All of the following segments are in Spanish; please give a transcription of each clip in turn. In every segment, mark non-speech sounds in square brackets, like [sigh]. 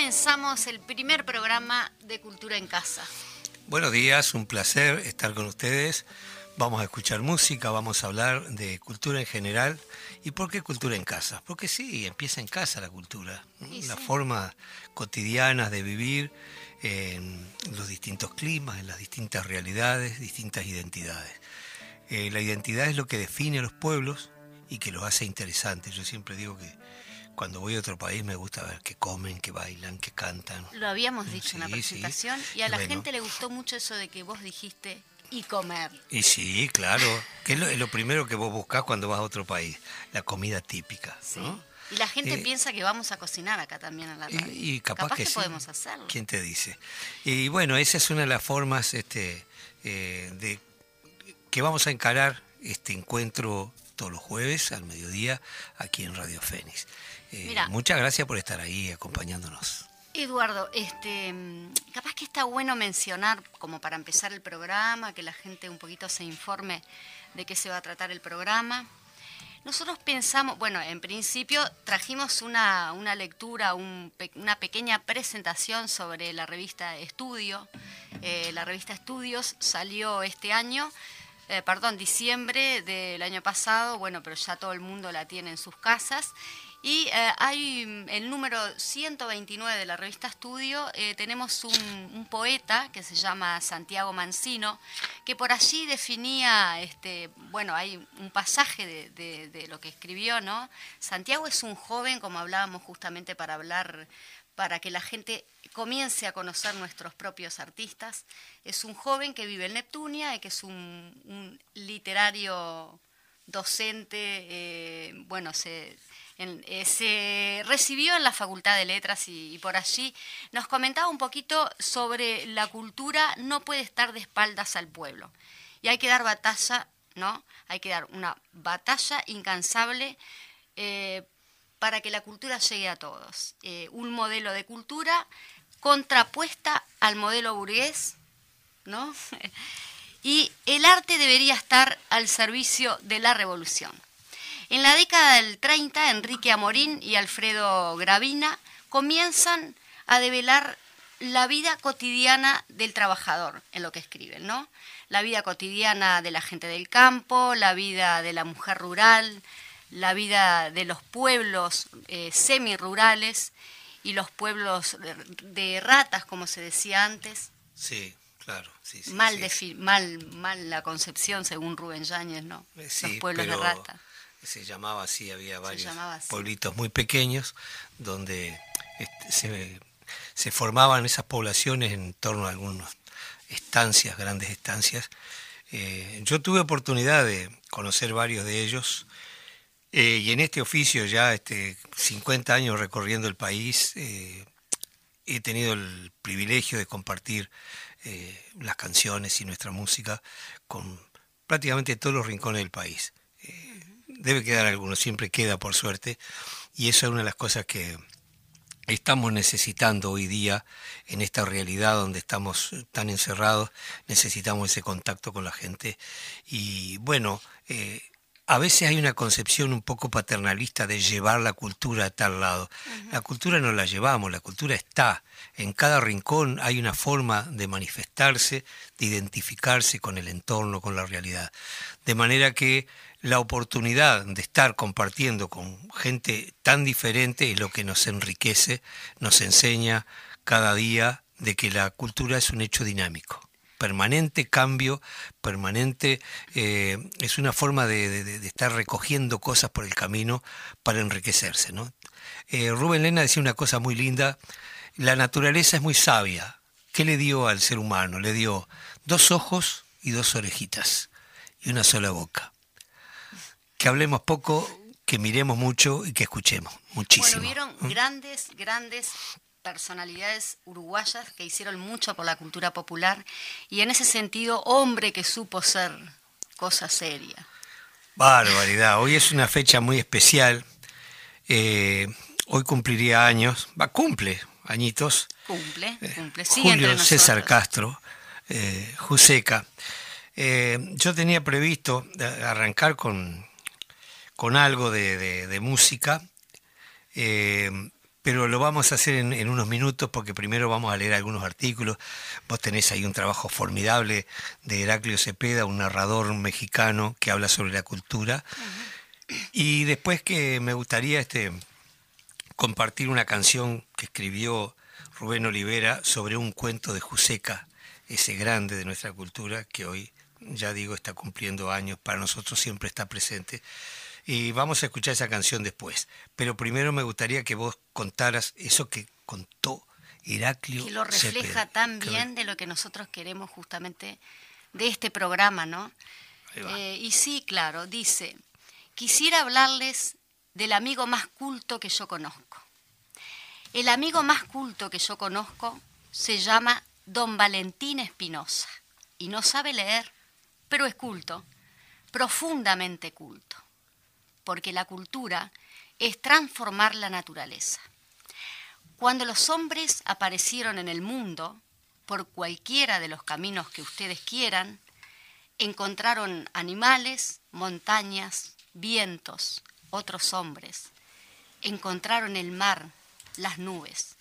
Comenzamos el primer programa de Cultura en Casa. Buenos días, un placer estar con ustedes. Vamos a escuchar música, vamos a hablar de cultura en general. ¿Y por qué cultura en casa? Porque sí, empieza en casa la cultura. la forma cotidiana de vivir en los distintos climas, en las distintas realidades, distintas identidades. Eh, la identidad es lo que define a los pueblos y que los hace interesantes. Yo siempre digo que cuando voy a otro país me gusta ver que comen, que bailan, que cantan. Lo habíamos dicho en la presentación y a la gente le gustó mucho eso de que vos dijiste y comer. Y sí, claro, que es lo, primero que vos buscás cuando vas a otro país, la comida típica. Y la gente eh, piensa que vamos a cocinar acá también en la radio. Y, capaz, que, podemos hacerlo. ¿Quién te dice? Y bueno, esa es una de las formas este, eh, de que vamos a encarar este encuentro todos los jueves al mediodía aquí en Radio Fénix. Eh, muchas gracias por estar ahí acompañándonos. Eduardo, este, capaz que está bueno mencionar, como para empezar el programa, que la gente un poquito se informe de qué se va a tratar el programa. Nosotros pensamos, bueno, en principio trajimos una, lectura, una pequeña presentación sobre la revista Estudio. Eh, la revista Estudios salió este año, eh, perdón, diciembre del año pasado, bueno, pero ya todo el mundo la tiene en sus casas. Y eh, hay mm, el número 129 de la revista Estudio, eh, tenemos un, poeta que se llama Santiago Mancino, que por allí definía, este, bueno, hay un pasaje de, lo que escribió, ¿no? Santiago es un joven, como hablábamos justamente para hablar, para que la gente comience a conocer nuestros propios artistas, es un joven que vive en Neptunia y que es un, literario docente, eh, bueno, se eh, se recibió en la Facultad de Letras y, por allí nos comentaba un poquito sobre la cultura no puede estar de espaldas al pueblo. Y hay que dar batalla, ¿no? Hay que dar una batalla incansable eh, para que la cultura llegue a todos. Eh, un modelo de cultura contrapuesta al modelo burgués, ¿no? [laughs] y el arte debería estar al servicio de la revolución. En la década del 30, Enrique Amorín y Alfredo Gravina comienzan a develar la vida cotidiana del trabajador en lo que escriben, ¿no? La vida cotidiana de la gente del campo, la vida de la mujer rural, la vida de los pueblos eh, semirurales y los pueblos de, ratas, como se decía antes. Sí, claro. mal, mal, mal la concepción, según Rubén Yáñez, ¿no? Eh, los pueblos de ratas se llamaba así, había varios pueblitos muy pequeños donde este, se, formaban esas poblaciones en torno a algunas estancias, grandes estancias. Eh, yo tuve oportunidad de conocer varios de ellos eh, y en este oficio ya este, 50 años recorriendo el país, eh, he tenido el privilegio de compartir las canciones y nuestra música con prácticamente todos los rincones del país debe quedar alguno, siempre queda por suerte, y eso es una de las cosas que estamos necesitando hoy día en esta realidad donde estamos tan encerrados, necesitamos ese contacto con la gente. Y bueno, eh, a veces hay una concepción un poco paternalista de llevar la cultura a tal lado. La cultura no la llevamos, la cultura está. En cada rincón hay una forma de manifestarse, de identificarse con el entorno, con la realidad. De manera que la oportunidad de estar compartiendo con gente tan diferente es lo que nos enriquece, nos enseña cada día de que la cultura es un hecho dinámico permanente cambio, permanente, eh, es una forma de, estar recogiendo cosas por el camino para enriquecerse. ¿no? Eh, Rubén Lena decía una cosa muy linda, la naturaleza es muy sabia. ¿Qué le dio al ser humano? Le dio dos ojos y dos orejitas y una sola boca. Que hablemos poco, que miremos mucho y que escuchemos muchísimo. Bueno, vieron grandes, grandes personalidades uruguayas que hicieron mucho por la cultura popular y en ese sentido, hombre que supo ser cosa seria. Barbaridad, hoy es una fecha muy especial. Eh, hoy cumpliría años, va, cumple añitos. Cumple, eh, cumple. Julio César Castro, eh, Juseca. Eh, yo tenía previsto arrancar con, con algo de, música, pero lo vamos a hacer en, unos minutos porque primero vamos a leer algunos artículos. Vos tenés ahí un trabajo formidable de Heraclio Cepeda, un narrador mexicano que habla sobre la cultura. Y después que me gustaría este, compartir una canción que escribió Rubén Olivera sobre un cuento de Juseca, ese grande de nuestra cultura que hoy, ya digo, está cumpliendo años, para nosotros siempre está presente. Y vamos a escuchar esa canción después. Pero primero me gustaría que vos contaras eso que contó Heraclio. Que lo refleja tan bien de lo que nosotros queremos justamente de este programa, ¿no? Eh, y sí, claro, dice, quisiera hablarles del amigo más culto que yo conozco. El amigo más culto que yo conozco se llama don Valentín Espinosa y no sabe leer, pero es culto, profundamente culto, porque la cultura es transformar la naturaleza. Cuando los hombres aparecieron en el mundo, por cualquiera de los caminos que ustedes quieran, encontraron animales, montañas, vientos, otros hombres, encontraron el mar, las nubes.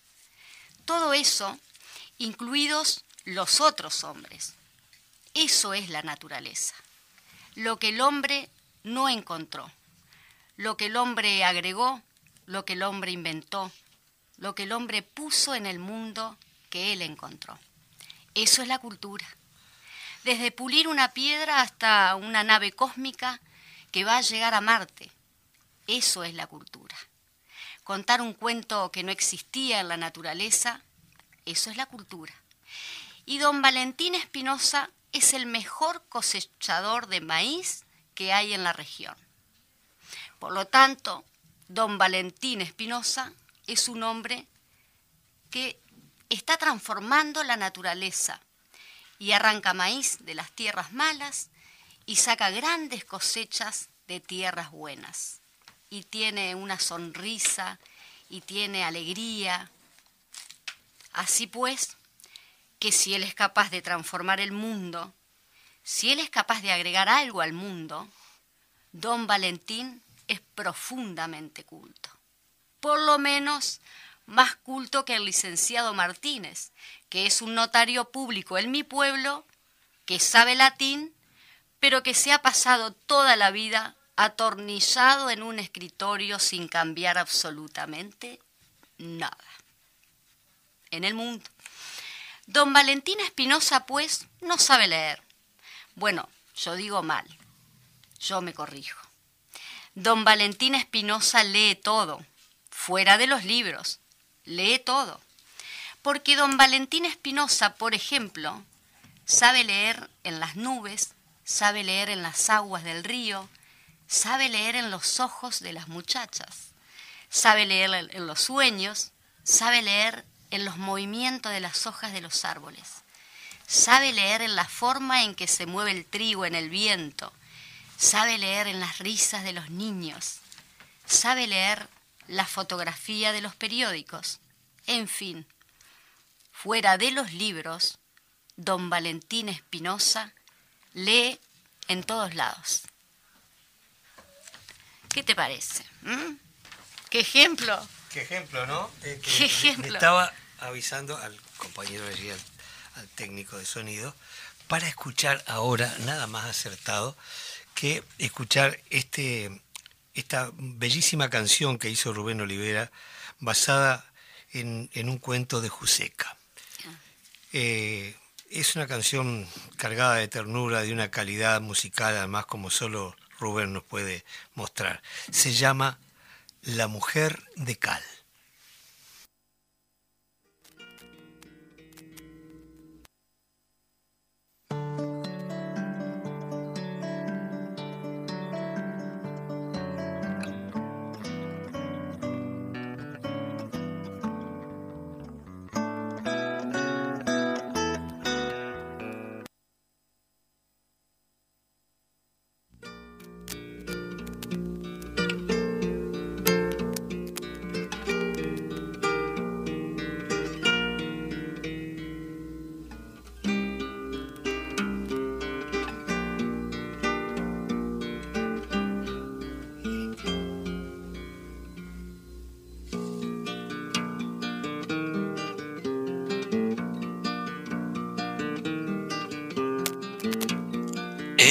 Todo eso, incluidos los otros hombres. Eso es la naturaleza. Lo que el hombre no encontró, lo que el hombre agregó, lo que el hombre inventó, lo que el hombre puso en el mundo que él encontró. Eso es la cultura. Desde pulir una piedra hasta una nave cósmica que va a llegar a Marte, eso es la cultura. Contar un cuento que no existía en la naturaleza, eso es la cultura. Y don Valentín Espinosa es el mejor cosechador de maíz que hay en la región. Por lo tanto, don Valentín Espinosa es un hombre que está transformando la naturaleza y arranca maíz de las tierras malas y saca grandes cosechas de tierras buenas y tiene una sonrisa y tiene alegría. Así pues, que si Él es capaz de transformar el mundo, si Él es capaz de agregar algo al mundo, don Valentín es profundamente culto. Por lo menos más culto que el licenciado Martínez, que es un notario público en mi pueblo, que sabe latín, pero que se ha pasado toda la vida atornillado en un escritorio sin cambiar absolutamente nada. En el mundo. Don Valentín Espinosa, pues, no sabe leer. Bueno, yo digo mal. Yo me corrijo. Don Valentín Espinosa lee todo, fuera de los libros. Lee todo. Porque don Valentín Espinosa, por ejemplo, sabe leer en las nubes, sabe leer en las aguas del río, sabe leer en los ojos de las muchachas, sabe leer en los sueños, sabe leer en los movimientos de las hojas de los árboles, sabe leer en la forma en que se mueve el trigo en el viento, sabe leer en las risas de los niños, sabe leer la fotografía de los periódicos, en fin, fuera de los libros, don Valentín Espinosa lee en todos lados. ¿Qué te parece? ¿Mm? ¿Qué ejemplo? ¿Qué ejemplo, no? Eh, ¿Qué ejemplo? estaba avisando al compañero allí, al, técnico de sonido, para escuchar ahora nada más acertado que escuchar este, esta bellísima canción que hizo Rubén Olivera basada en, un cuento de Juseca. Ah. Eh, es una canción cargada de ternura, de una calidad musical, además como solo Rubén nos puede mostrar. Se llama La mujer de cal.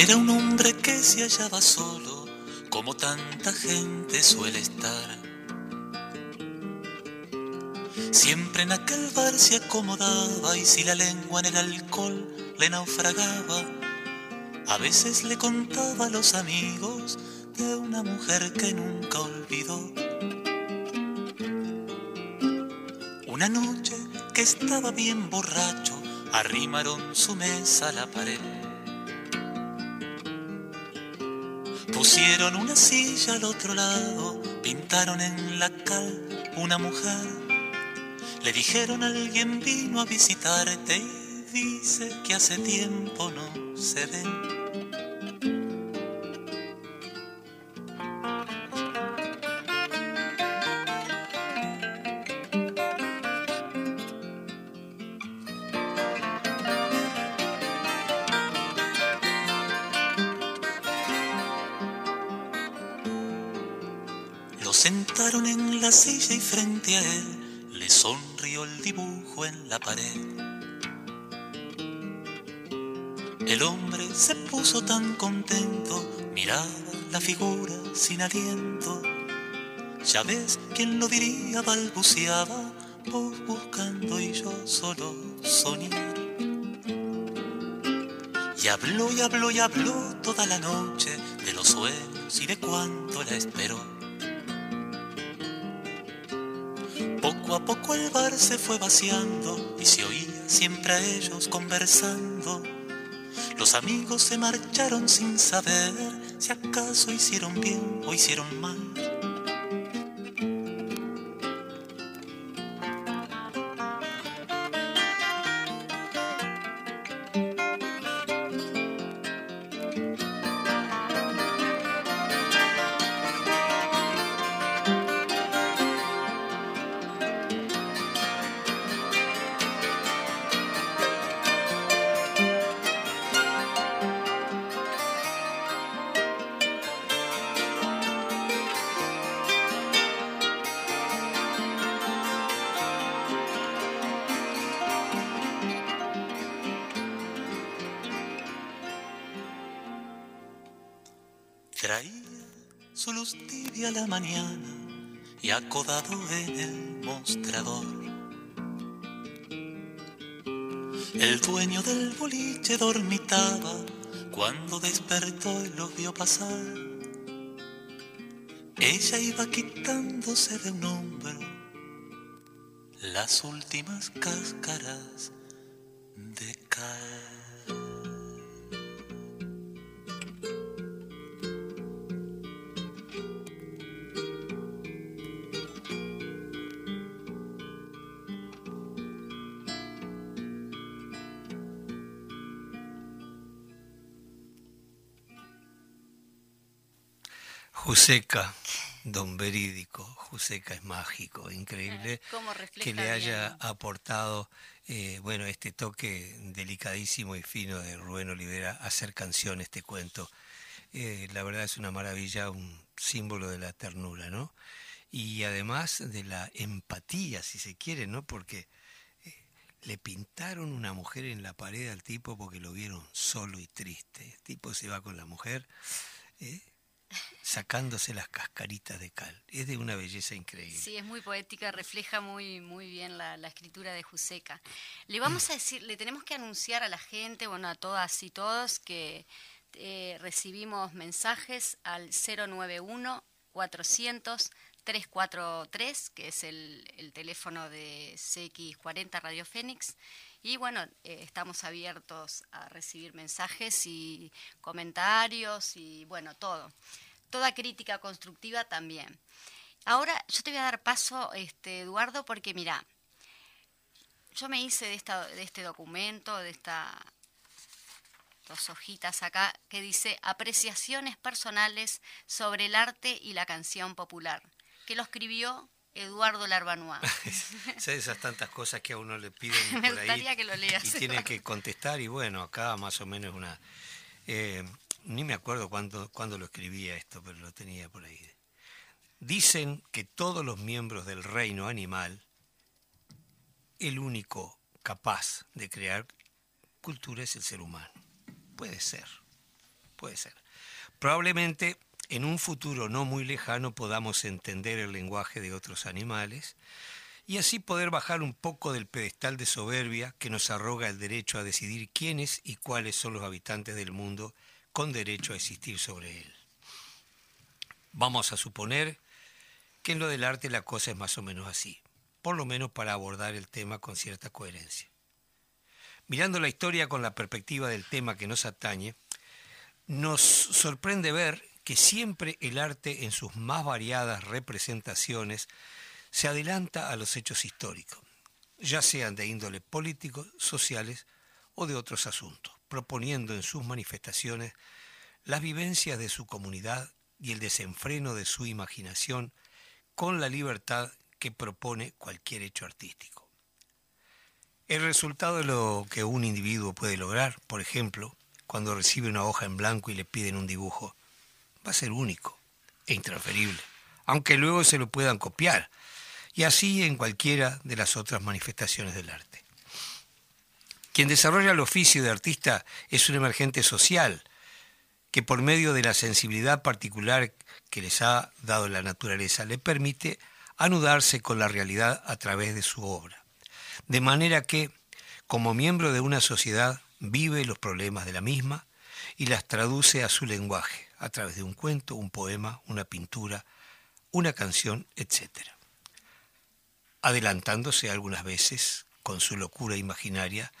Era un hombre que se hallaba solo, como tanta gente suele estar. Siempre en aquel bar se acomodaba y si la lengua en el alcohol le naufragaba, a veces le contaba a los amigos de una mujer que nunca olvidó. Una noche que estaba bien borracho, arrimaron su mesa a la pared. Pusieron una silla al otro lado, pintaron en la cal una mujer. Le dijeron alguien vino a visitarte y dice que hace tiempo no se ven. Silla y frente a él le sonrió el dibujo en la pared. El hombre se puso tan contento, miraba la figura sin aliento. Ya ves, quién lo diría, balbuceaba, vos buscando y yo solo soñar. Y habló y habló y habló toda la noche de los sueños y de cuánto la esperó Poco a poco el bar se fue vaciando y se oía siempre a ellos conversando. Los amigos se marcharon sin saber si acaso hicieron bien o hicieron mal. La mañana y acodado en el mostrador. El dueño del boliche dormitaba cuando despertó y lo vio pasar. Ella iba quitándose de un hombro las últimas cáscaras Juseca, don Verídico, Juseca es mágico, increíble que le haya aportado eh, bueno, este toque delicadísimo y fino de Rubén Olivera hacer canción, este cuento. Eh, la verdad es una maravilla, un símbolo de la ternura, ¿no? Y además de la empatía, si se quiere, ¿no? Porque eh, le pintaron una mujer en la pared al tipo porque lo vieron solo y triste. El tipo se va con la mujer sacándose las cascaritas de cal. Es de una belleza increíble. Sí, es muy poética, refleja muy, muy bien la, escritura de Juseca. Le vamos a decir, le tenemos que anunciar a la gente, bueno, a todas y todos, que eh, recibimos mensajes al 091 400 343, que es el, el teléfono de CX40 Radio Fénix. Y bueno, eh, estamos abiertos a recibir mensajes y comentarios y bueno, todo. Toda crítica constructiva también. Ahora yo te voy a dar paso, este, Eduardo, porque mira, yo me hice de, esta, de este documento, de estas dos hojitas acá, que dice apreciaciones personales sobre el arte y la canción popular, que lo escribió Eduardo Larbanois. [laughs] esas tantas cosas que a uno le piden [laughs] Me gustaría que lo leas. Y tiene que contestar y bueno, acá más o menos una... Eh, ni me acuerdo cuándo, cuándo lo escribía esto, pero lo tenía por ahí. Dicen que todos los miembros del reino animal, el único capaz de crear cultura es el ser humano. Puede ser. puede ser. Probablemente en un futuro no muy lejano podamos entender el lenguaje de otros animales y así poder bajar un poco del pedestal de soberbia que nos arroga el derecho a decidir quiénes y cuáles son los habitantes del mundo con derecho a existir sobre él. Vamos a suponer que en lo del arte la cosa es más o menos así, por lo menos para abordar el tema con cierta coherencia. Mirando la historia con la perspectiva del tema que nos atañe, nos sorprende ver que siempre el arte en sus más variadas representaciones se adelanta a los hechos históricos, ya sean de índole político, sociales o de otros asuntos, proponiendo en sus manifestaciones las vivencias de su comunidad y el desenfreno de su imaginación con la libertad que propone cualquier hecho artístico. El resultado de lo que un individuo puede lograr, por ejemplo, cuando recibe una hoja en blanco y le piden un dibujo, va a ser único e intransferible, aunque luego se lo puedan copiar, y así en cualquiera de las otras manifestaciones del arte. Quien desarrolla el oficio de artista es un emergente social, que por medio de la sensibilidad particular que les ha dado la naturaleza le permite anudarse con la realidad a través de su obra. De manera que, como miembro de una sociedad, vive los problemas de la misma y las traduce a su lenguaje, a través de un cuento, un poema, una pintura, una canción, etc. Adelantándose algunas veces, con su locura imaginaria,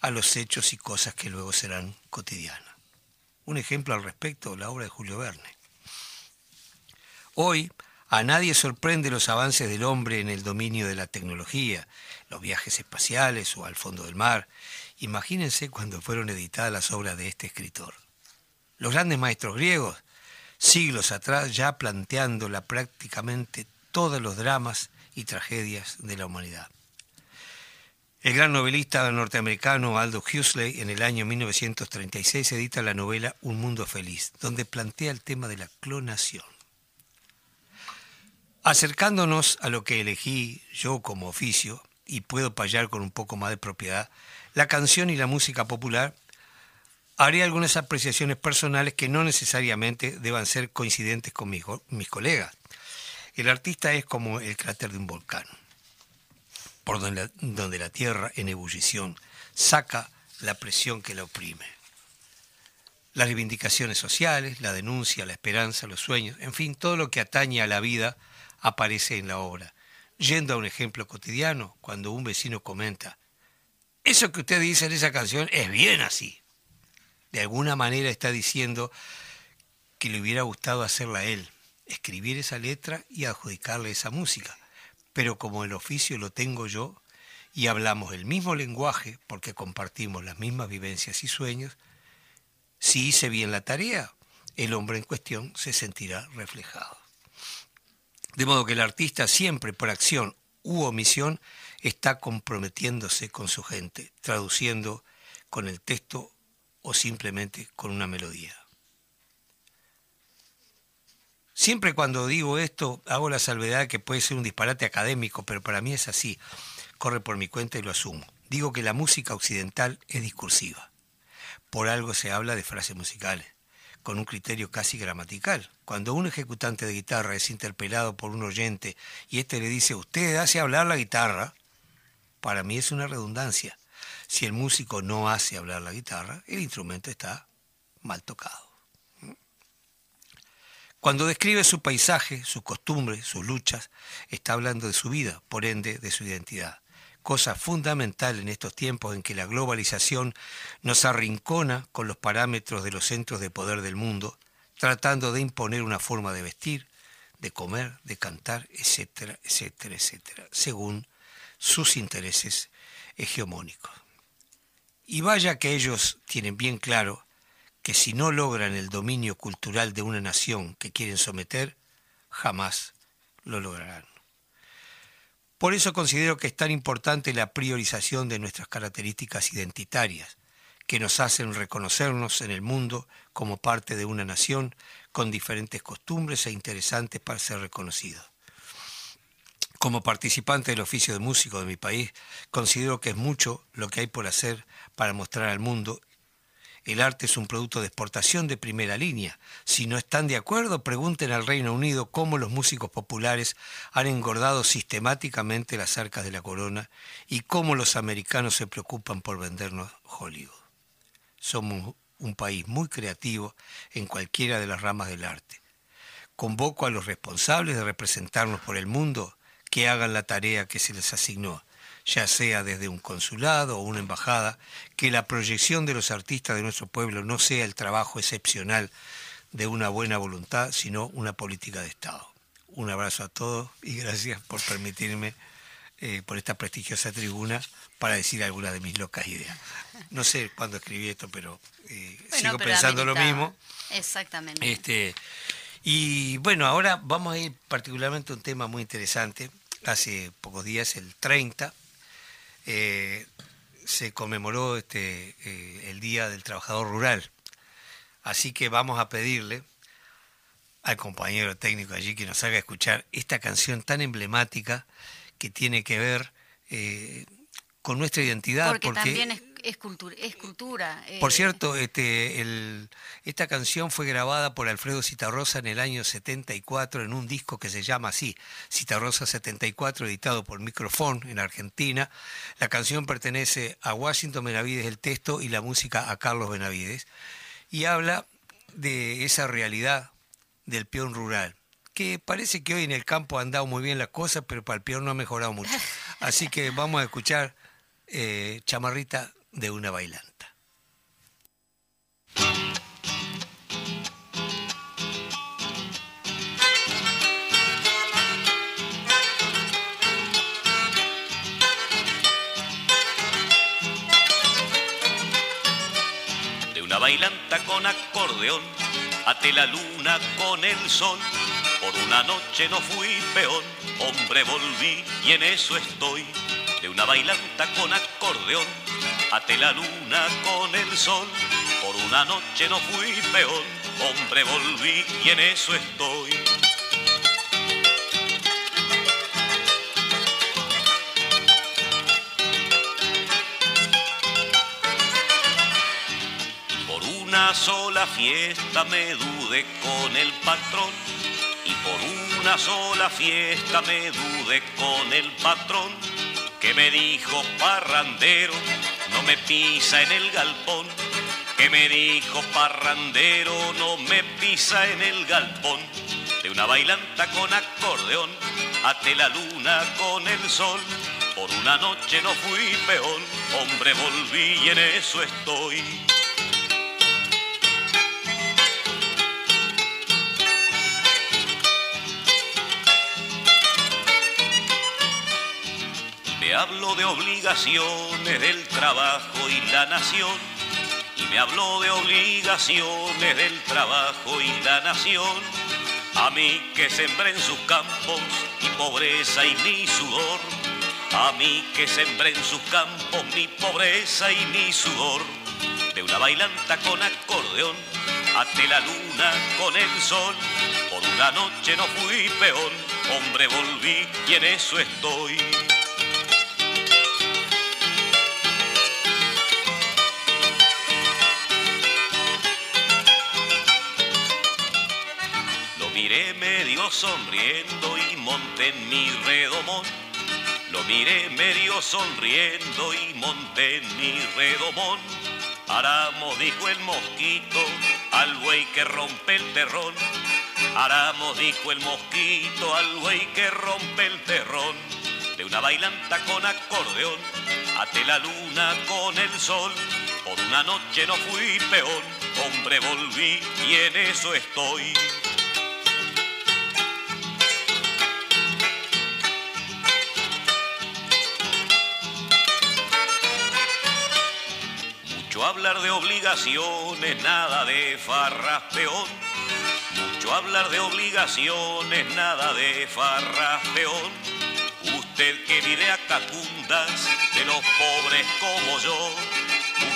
a los hechos y cosas que luego serán cotidianas. Un ejemplo al respecto, la obra de Julio Verne. Hoy, a nadie sorprende los avances del hombre en el dominio de la tecnología, los viajes espaciales o al fondo del mar. Imagínense cuando fueron editadas las obras de este escritor. Los grandes maestros griegos, siglos atrás ya planteándola prácticamente todos los dramas y tragedias de la humanidad. El gran novelista norteamericano Aldous Huxley en el año 1936 edita la novela Un mundo feliz, donde plantea el tema de la clonación. Acercándonos a lo que elegí yo como oficio, y puedo payar con un poco más de propiedad, la canción y la música popular haré algunas apreciaciones personales que no necesariamente deban ser coincidentes con mis, mis colegas. El artista es como el cráter de un volcán, por donde donde la tierra en ebullición saca la presión que la oprime. Las reivindicaciones sociales, la denuncia, la esperanza, los sueños, en fin, todo lo que atañe a la vida aparece en la obra. Yendo a un ejemplo cotidiano, cuando un vecino comenta, eso que usted dice en esa canción es bien así de alguna manera está diciendo que le hubiera gustado hacerla a él, escribir esa letra y adjudicarle esa música. Pero como el oficio lo tengo yo y hablamos el mismo lenguaje porque compartimos las mismas vivencias y sueños, si hice bien la tarea, el hombre en cuestión se sentirá reflejado. De modo que el artista siempre por acción u omisión está comprometiéndose con su gente, traduciendo con el texto o simplemente con una melodía. Siempre cuando digo esto hago la salvedad que puede ser un disparate académico, pero para mí es así. Corre por mi cuenta y lo asumo. Digo que la música occidental es discursiva. Por algo se habla de frases musicales, con un criterio casi gramatical. Cuando un ejecutante de guitarra es interpelado por un oyente y éste le dice, usted hace hablar la guitarra, para mí es una redundancia. Si el músico no hace hablar la guitarra, el instrumento está mal tocado. Cuando describe su paisaje, sus costumbres, sus luchas, está hablando de su vida, por ende de su identidad. Cosa fundamental en estos tiempos en que la globalización nos arrincona con los parámetros de los centros de poder del mundo, tratando de imponer una forma de vestir, de comer, de cantar, etcétera, etcétera, etcétera, según sus intereses hegemónicos. Y vaya que ellos tienen bien claro que si no logran el dominio cultural de una nación que quieren someter, jamás lo lograrán. Por eso considero que es tan importante la priorización de nuestras características identitarias, que nos hacen reconocernos en el mundo como parte de una nación con diferentes costumbres e interesantes para ser reconocidos. Como participante del oficio de músico de mi país, considero que es mucho lo que hay por hacer para mostrar al mundo El arte es un producto de exportación de primera línea. Si no están de acuerdo, pregunten al Reino Unido cómo los músicos populares han engordado sistemáticamente las arcas de la corona y cómo los americanos se preocupan por vendernos Hollywood. Somos un país muy creativo en cualquiera de las ramas del arte. Convoco a los responsables de representarnos por el mundo que hagan la tarea que se les asignó ya sea desde un consulado o una embajada, que la proyección de los artistas de nuestro pueblo no sea el trabajo excepcional de una buena voluntad, sino una política de Estado. Un abrazo a todos y gracias por permitirme, eh, por esta prestigiosa tribuna, para decir algunas de mis locas ideas. No sé cuándo escribí esto, pero eh, sigo pensando lo mismo. Exactamente. Este, y bueno, ahora vamos a ir particularmente a un tema muy interesante. Hace pocos días, el 30, eh, se conmemoró este, eh, el Día del Trabajador Rural. Así que vamos a pedirle al compañero técnico allí que nos haga escuchar esta canción tan emblemática que tiene que ver eh, con nuestra identidad. Porque, también es es, cultura. Por eh, cierto, este, el, esta canción fue grabada por Alfredo Citarrosa en el año 74 en un disco que se llama así, Citarrosa 74, editado por Microfone en Argentina. La canción pertenece a Washington Benavides el texto y la música a Carlos Benavides. Y habla de esa realidad del peón rural que parece que hoy en el campo han dado muy bien las cosas, pero para el peón no ha mejorado mucho. [laughs] Así que vamos a escuchar eh, Chamarrita de una bailanta. De una bailanta con acordeón, ate la luna con el sol. Por una noche no fui peón, hombre volví y en eso estoy. De una bailanta con acordeón, Ate la luna con el sol, por una noche no fui peón, hombre volví y en eso estoy. Por una sola fiesta me dudé con el patrón y por una sola fiesta me dudé con el patrón que me dijo parrandero me pisa en el galpón, que me dijo parrandero, no me pisa en el galpón, de una bailanta con acordeón, ate la luna con el sol, por una noche no fui peón, hombre volví y en eso estoy. Me habló de obligaciones del trabajo y la nación. Y me habló de obligaciones del trabajo y la nación. A mí que sembré en sus campos mi pobreza y mi sudor. A mí que sembré en sus campos mi pobreza y mi sudor. De una bailanta con acordeón, ate la luna con el sol. Por una noche no fui peón, hombre volví y en eso estoy. Miré medio sonriendo y monté en mi redomón. Lo miré medio sonriendo y monté en mi redomón. Aramo dijo el mosquito al buey que rompe el terrón. Aramo dijo el mosquito al buey que rompe el terrón. De una bailanta con acordeón, ate la luna con el sol. Por una noche no fui peón, hombre volví y en eso estoy. Hablar de obligaciones, nada de farras peón. Mucho hablar de obligaciones, nada de farras peón. Usted que vive a cacundas de los pobres como yo.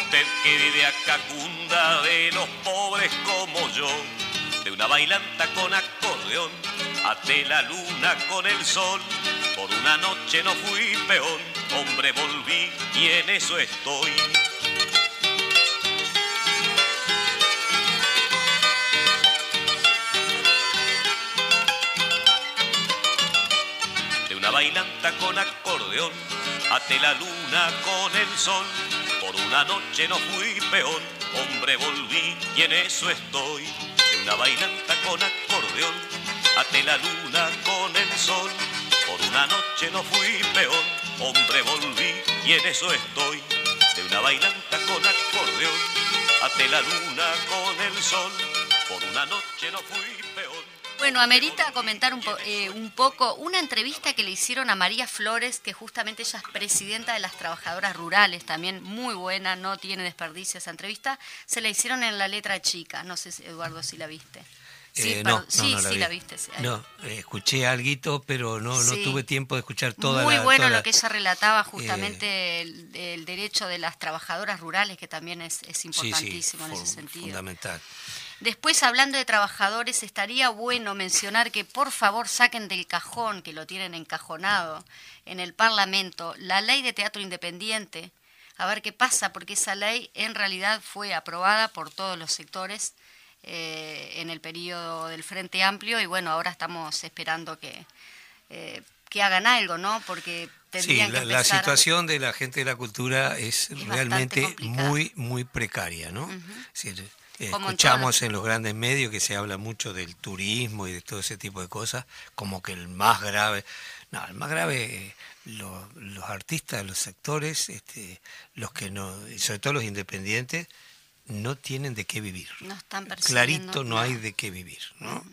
Usted que vive a cacunda de los pobres como yo. De una bailanta con acordeón, ate la luna con el sol. Por una noche no fui peón, hombre volví y en eso estoy. Con acordeón, ate la luna con el sol, por una noche no fui peor, hombre volví y en eso estoy, de una bailanta con acordeón, ate la luna con el sol, por una noche no fui peor, hombre volví y en eso estoy, de una bailanta con acordeón, ate la luna con el sol, por una noche no fui. Bueno, amerita comentar eh, un, poco una entrevista que le hicieron a María Flores, que justamente ella es presidenta de las trabajadoras rurales, también muy buena, no tiene desperdicio esa entrevista. Se la hicieron en la letra chica, no sé, Eduardo, si la viste. Sí, eh, no, sí, sí, la viste. no, eh, escuché algo, pero no, no tuve tiempo de escuchar toda Muy la... Bueno lo que ella relataba, justamente el, derecho de las trabajadoras rurales, que también es, es importantísimo en ese sentido. Fundamental. Después, hablando de trabajadores, estaría bueno mencionar que por favor saquen del cajón, que lo tienen encajonado en el Parlamento, la ley de teatro independiente, a ver qué pasa, porque esa ley en realidad fue aprobada por todos los sectores eh, en el periodo del Frente Amplio y bueno, ahora estamos esperando que, eh, que hagan algo, ¿no? Porque sí, la, situación de la gente de la cultura es, realmente muy, muy precaria, ¿no? Escuchamos en, los grandes medios que se habla mucho del turismo y de todo ese tipo de cosas, como que el más grave, no, el más grave, los, los artistas, los sectores, este, los que no, sobre todo los independientes, no tienen de qué vivir. No están Clarito no hay de qué vivir, ¿no?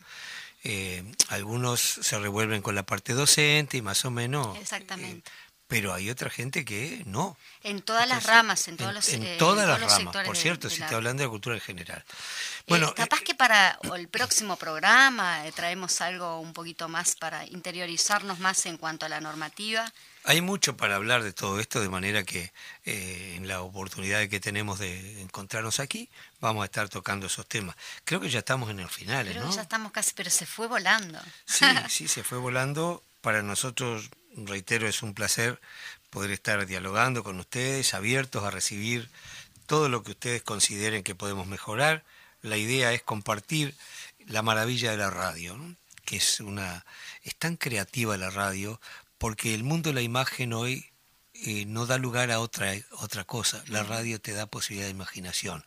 Eh, algunos se revuelven con la parte docente y más o menos. Exactamente. Eh, pero hay otra gente que no. En todas las ramas, en todos los En, en todas las ramas, por cierto, si está hablando de cultura en general. Eh, bueno, que para el próximo programa traemos algo un poquito más para interiorizarnos más en cuanto a la normativa. Hay mucho para hablar de todo esto, de manera que en la oportunidad que tenemos de encontrarnos aquí, vamos a estar tocando esos temas. Creo que ya estamos en el final, Creo ya estamos casi, pero se fue volando. Sí, [laughs] sí, se fue volando. Para nosotros reitero, es un placer poder estar dialogando con ustedes, abiertos a recibir todo lo que ustedes consideren que podemos mejorar. La idea es compartir la maravilla de la radio, que es una es tan creativa la radio porque el mundo de la imagen hoy eh, no da lugar a otra otra cosa. La radio te da posibilidad de imaginación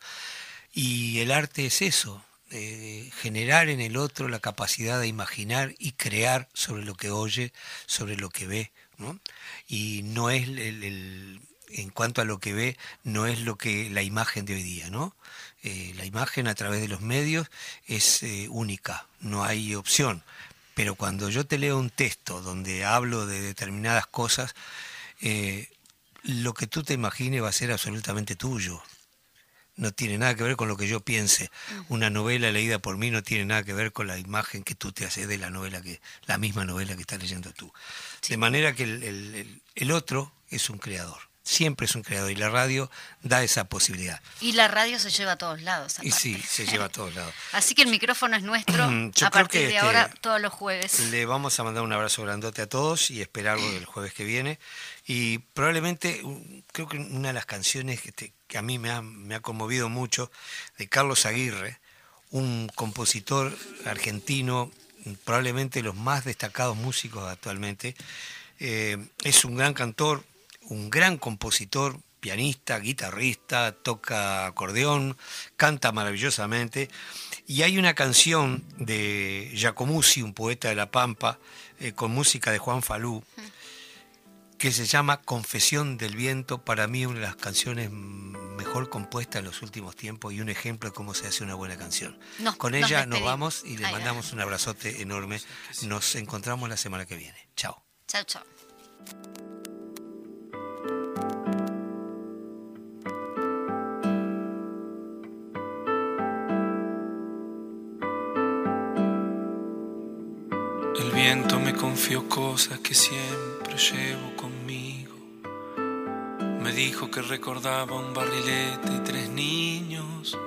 y el arte es eso, eh, generar en el otro la capacidad de imaginar y crear sobre lo que oye, sobre lo que ve, ¿no? Y no es el, en cuanto a lo que ve, no es lo que la imagen de hoy día, ¿no? Eh, la imagen a través de los medios es eh, única, no hay opción. Pero cuando yo te leo un texto donde hablo de determinadas cosas, lo que tú te imagines va a ser absolutamente tuyo no tiene nada que ver con lo que yo piense. Una novela leída por mí no tiene nada que ver con la imagen que tú te haces de la novela que la misma novela que estás leyendo tú. De manera que el, otro es un creador. Siempre es un creador y la radio da esa posibilidad. Y la radio se lleva a todos lados. Y sí, se lleva a todos lados. [laughs] Así que el micrófono es nuestro a partir de este, ahora todos los jueves. Le vamos a mandar un abrazo grandote a todos y esperarlo el jueves que viene. Y probablemente, creo que una de las canciones que, a mí me ha, me ha, conmovido mucho, de Carlos Aguirre, un compositor argentino, probablemente los más destacados músicos actualmente. Eh, es un gran cantor, un gran compositor, pianista, guitarrista, toca acordeón, canta maravillosamente. Y hay una canción de Giacomuzzi, un poeta de La Pampa, eh, con música de Juan Falú que se llama Confesión del Viento, para mí una de las canciones mejor compuestas en los últimos tiempos y un ejemplo de cómo se hace una buena canción. Con ella nos, vamos y le mandamos un abrazote enorme. Nos encontramos la semana que viene. Chao. Chao, chao. Viento me confió cosas que siempre llevo me dijo que recordaba un barrilete y tres niños,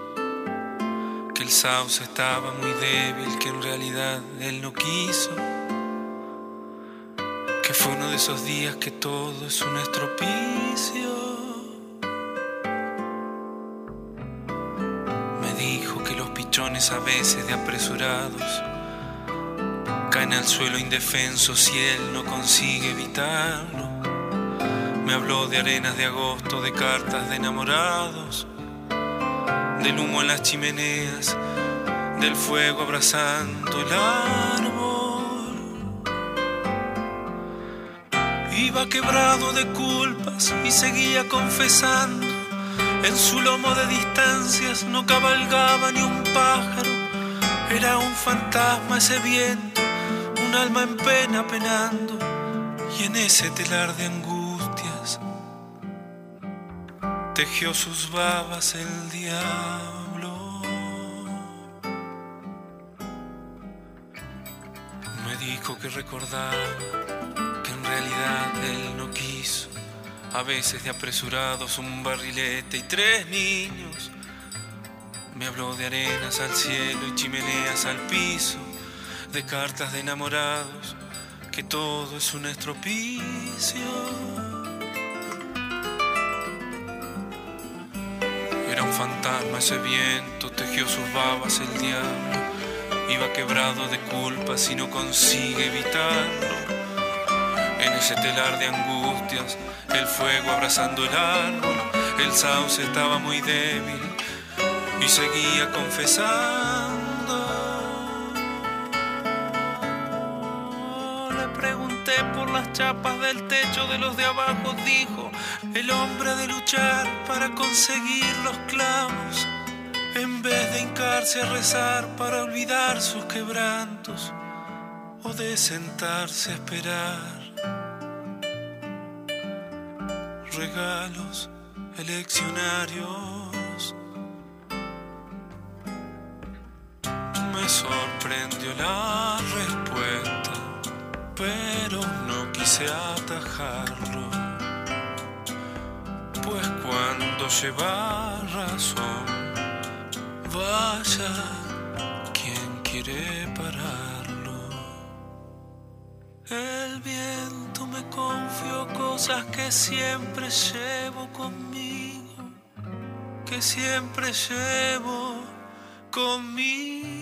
que el sauce estaba muy débil, que en realidad él no quiso, que fue uno de esos días que todo es un estropicio. Me dijo que los pichones a veces de apresurados caen al suelo indefensos si él no consigue evitarlo. Me habló de arenas de agosto, de cartas de enamorados, del humo en las chimeneas, del fuego abrazando el árbol. Iba quebrado de culpas y seguía confesando. En su lomo de distancias no cabalgaba ni un pájaro, era un fantasma ese viento, un alma en pena penando, y en ese telar de angustias tejió sus babas el diablo. Me dijo que recordaba que en realidad él no quiso a veces de apresurados un barrilete y tres niños. Me habló de arenas al cielo y chimeneas al piso, de cartas de enamorados, que todo es un estropicio. Era un fantasma ese viento, tejió sus babas el diablo, iba quebrado de culpas y no consigue evitarlo en ese telar de angustias, el fuego abrazando el árbol, el sauce estaba muy débil y seguía confesando. Chapas del techo de los de abajo, dijo, el hombre de luchar para conseguir los clavos, en vez de hincarse a rezar para olvidar sus quebrantos o de sentarse a esperar regalos eleccionarios. Me sorprendió la respuesta, pero no quise atajarlo. Pues cuando lleva razón, vaya quien quiere pararlo. El viento me confió cosas que siempre llevo conmigo, que siempre llevo conmigo.